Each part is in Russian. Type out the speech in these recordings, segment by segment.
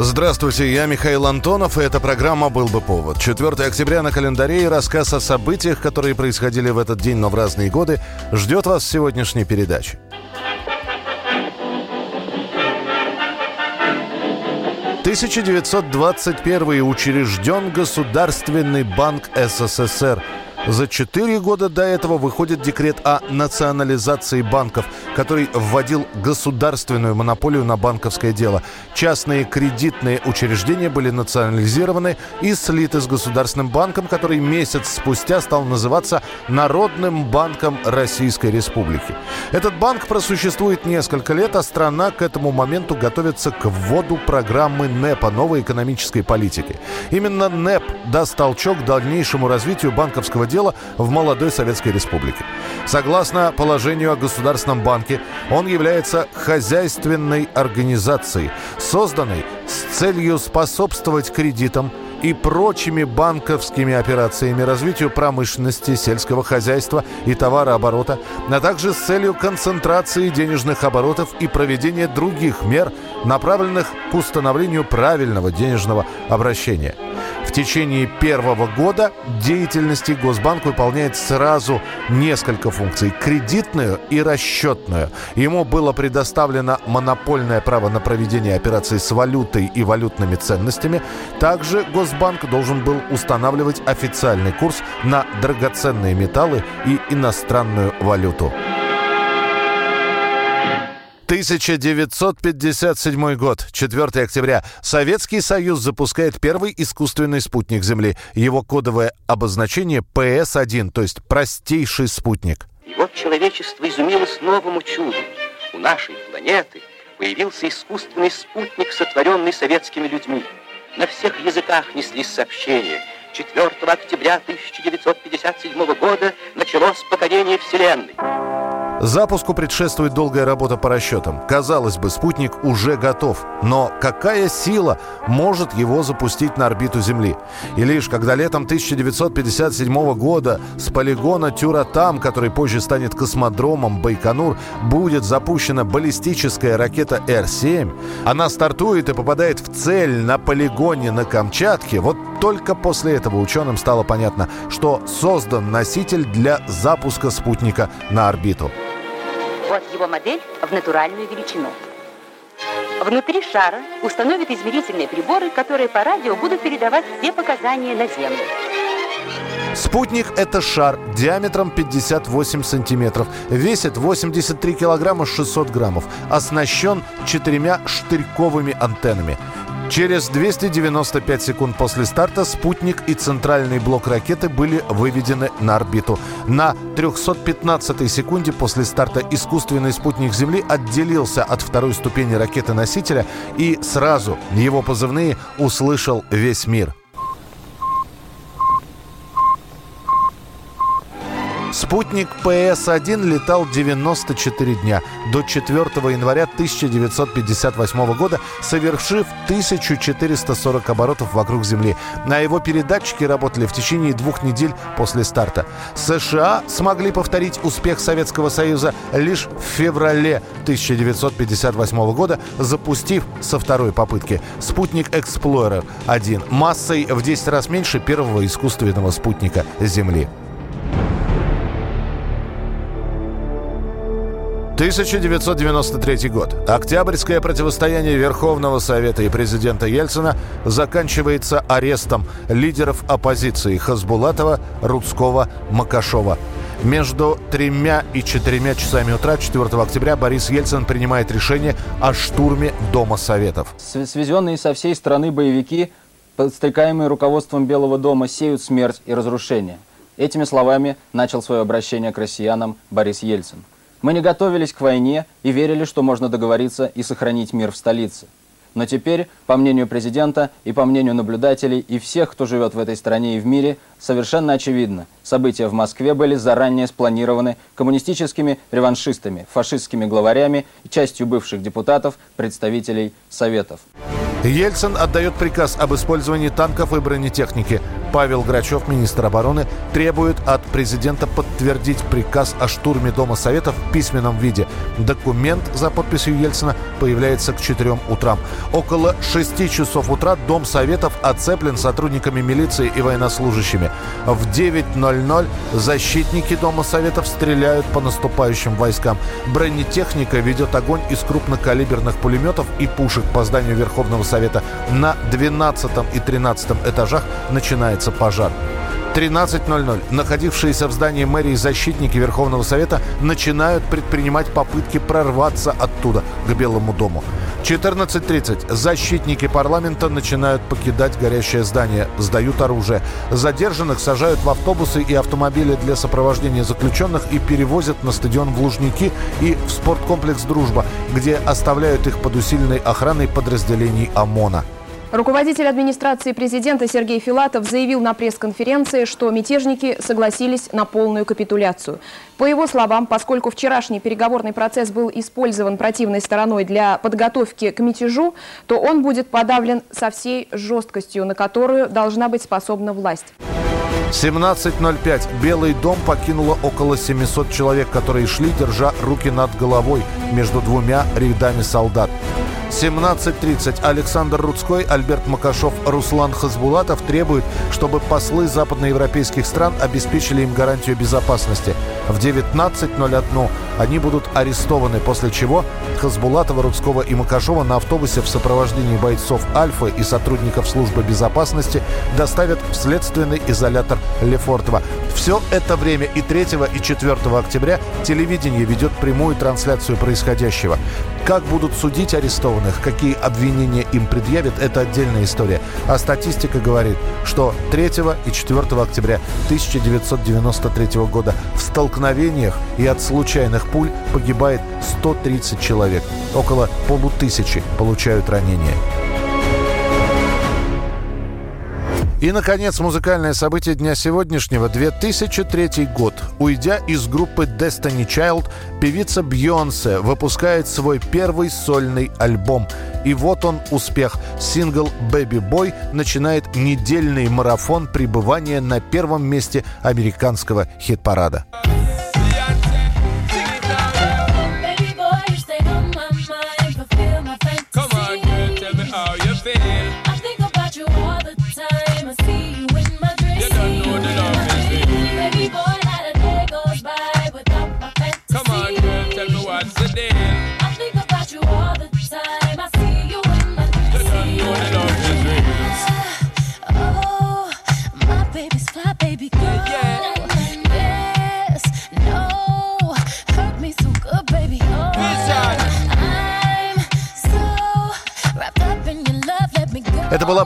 Здравствуйте, я Михаил Антонов, и эта программа «Был бы повод». 4 октября на календаре и рассказ о событиях, которые происходили в этот день, но в разные годы, ждет вас в сегодняшней передаче. 1921 учрежден Государственный банк СССР. За четыре года до этого выходит декрет о национализации банков, который вводил государственную монополию на банковское дело. Частные кредитные учреждения были национализированы и слиты с Государственным банком, который месяц спустя стал называться Народным банком Российской Республики. Этот банк просуществует несколько лет, а страна к этому моменту готовится к вводу программы НЭПа, новой экономической политики. Именно НЭП даст толчок дальнейшему развитию банковского дела в молодой Советской Республике. Согласно положению о Государственном банке, он является хозяйственной организацией, созданной с целью способствовать кредитам, и прочими банковскими операциями развитию промышленности, сельского хозяйства и товарооборота, а также с целью концентрации денежных оборотов и проведения других мер, направленных к установлению правильного денежного обращения. В течение первого года деятельности Госбанк выполняет сразу несколько функций – кредитную и расчетную. Ему было предоставлено монопольное право на проведение операций с валютой и валютными ценностями. Также Госбанк должен был устанавливать официальный курс на драгоценные металлы и иностранную валюту. 1957 год, 4 октября. Советский Союз запускает первый искусственный спутник Земли. Его кодовое обозначение ПС-1, то есть простейший спутник. И вот человечество изумилось новому чуду. У нашей планеты появился искусственный спутник, сотворенный советскими людьми. На всех языках неслись сообщения. 4 октября 1957 года началось покорение Вселенной. Запуску предшествует долгая работа по расчетам. Казалось бы, спутник уже готов. Но какая сила может его запустить на орбиту Земли? И лишь когда летом 1957 года с полигона Тюратам, который позже станет космодромом Байконур, будет запущена баллистическая ракета Р-7, она стартует и попадает в цель на полигоне на Камчатке, вот только после этого ученым стало понятно, что создан носитель для запуска спутника на орбиту. Вот его модель в натуральную величину. Внутри шара установят измерительные приборы, которые по радио будут передавать все показания на Землю. Спутник – это шар диаметром 58 сантиметров, весит 83 килограмма 600 граммов, оснащен четырьмя штырьковыми антеннами. Через 295 секунд после старта спутник и центральный блок ракеты были выведены на орбиту. На 315 секунде после старта искусственный спутник Земли отделился от второй ступени ракеты-носителя и сразу его позывные услышал весь мир. Спутник ПС-1 летал 94 дня до 4 января 1958 года, совершив 1440 оборотов вокруг Земли. На его передатчики работали в течение двух недель после старта. США смогли повторить успех Советского Союза лишь в феврале 1958 года, запустив со второй попытки спутник Explorer-1 массой в 10 раз меньше первого искусственного спутника Земли. 1993 год. Октябрьское противостояние Верховного Совета и президента Ельцина заканчивается арестом лидеров оппозиции Хасбулатова, Рудского, Макашова. Между тремя и четырьмя часами утра 4 октября Борис Ельцин принимает решение о штурме Дома Советов. Свезенные со всей страны боевики, подстрекаемые руководством Белого дома, сеют смерть и разрушение. Этими словами начал свое обращение к россиянам Борис Ельцин. Мы не готовились к войне и верили, что можно договориться и сохранить мир в столице. Но теперь, по мнению президента и по мнению наблюдателей и всех, кто живет в этой стране и в мире, совершенно очевидно, События в Москве были заранее спланированы коммунистическими реваншистами, фашистскими главарями и частью бывших депутатов, представителей Советов. Ельцин отдает приказ об использовании танков и бронетехники. Павел Грачев, министр обороны, требует от президента подтвердить приказ о штурме Дома Советов в письменном виде. Документ за подписью Ельцина появляется к 4 утрам. Около 6 часов утра Дом Советов оцеплен сотрудниками милиции и военнослужащими. В 9.00 защитники Дома Советов стреляют по наступающим войскам. Бронетехника ведет огонь из крупнокалиберных пулеметов и пушек по зданию Верховного Совета. На 12 и 13 этажах начинается пожар. 13.00 находившиеся в здании мэрии защитники Верховного Совета начинают предпринимать попытки прорваться оттуда, к Белому дому. 14.30 защитники парламента начинают покидать горящее здание, сдают оружие. Задержанных сажают в автобусы и автомобили для сопровождения заключенных и перевозят на стадион в Лужники и в спорткомплекс «Дружба», где оставляют их под усиленной охраной подразделений ОМОНа. Руководитель администрации президента Сергей Филатов заявил на пресс-конференции, что мятежники согласились на полную капитуляцию. По его словам, поскольку вчерашний переговорный процесс был использован противной стороной для подготовки к мятежу, то он будет подавлен со всей жесткостью, на которую должна быть способна власть. 17.05. Белый дом покинуло около 700 человек, которые шли, держа руки над головой между двумя рядами солдат. 17.30. Александр Рудской, Альберт Макашов, Руслан Хазбулатов требуют, чтобы послы западноевропейских стран обеспечили им гарантию безопасности. В 19.01 они будут арестованы, после чего Хазбулатова, Рудского и Макашова на автобусе в сопровождении бойцов Альфа и сотрудников службы безопасности доставят в следственный изолятор Лефортово. Все это время и 3 и 4 октября телевидение ведет прямую трансляцию происходящего. Как будут судить арестованных, какие обвинения им предъявят, это отдельная история. А статистика говорит, что 3 и 4 октября 1993 года в столкновениях и от случайных пуль погибает 130 человек. Около полутысячи получают ранения. И, наконец, музыкальное событие дня сегодняшнего – 2003 год. Уйдя из группы Destiny Child, певица Бьонсе выпускает свой первый сольный альбом. И вот он успех. Сингл «Baby Boy» начинает недельный марафон пребывания на первом месте американского хит-парада.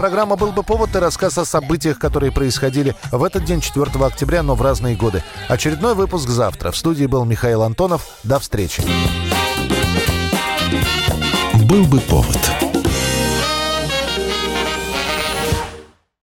Программа «Был бы повод» и рассказ о событиях, которые происходили в этот день, 4 октября, но в разные годы. Очередной выпуск завтра. В студии был Михаил Антонов. До встречи. «Был бы повод»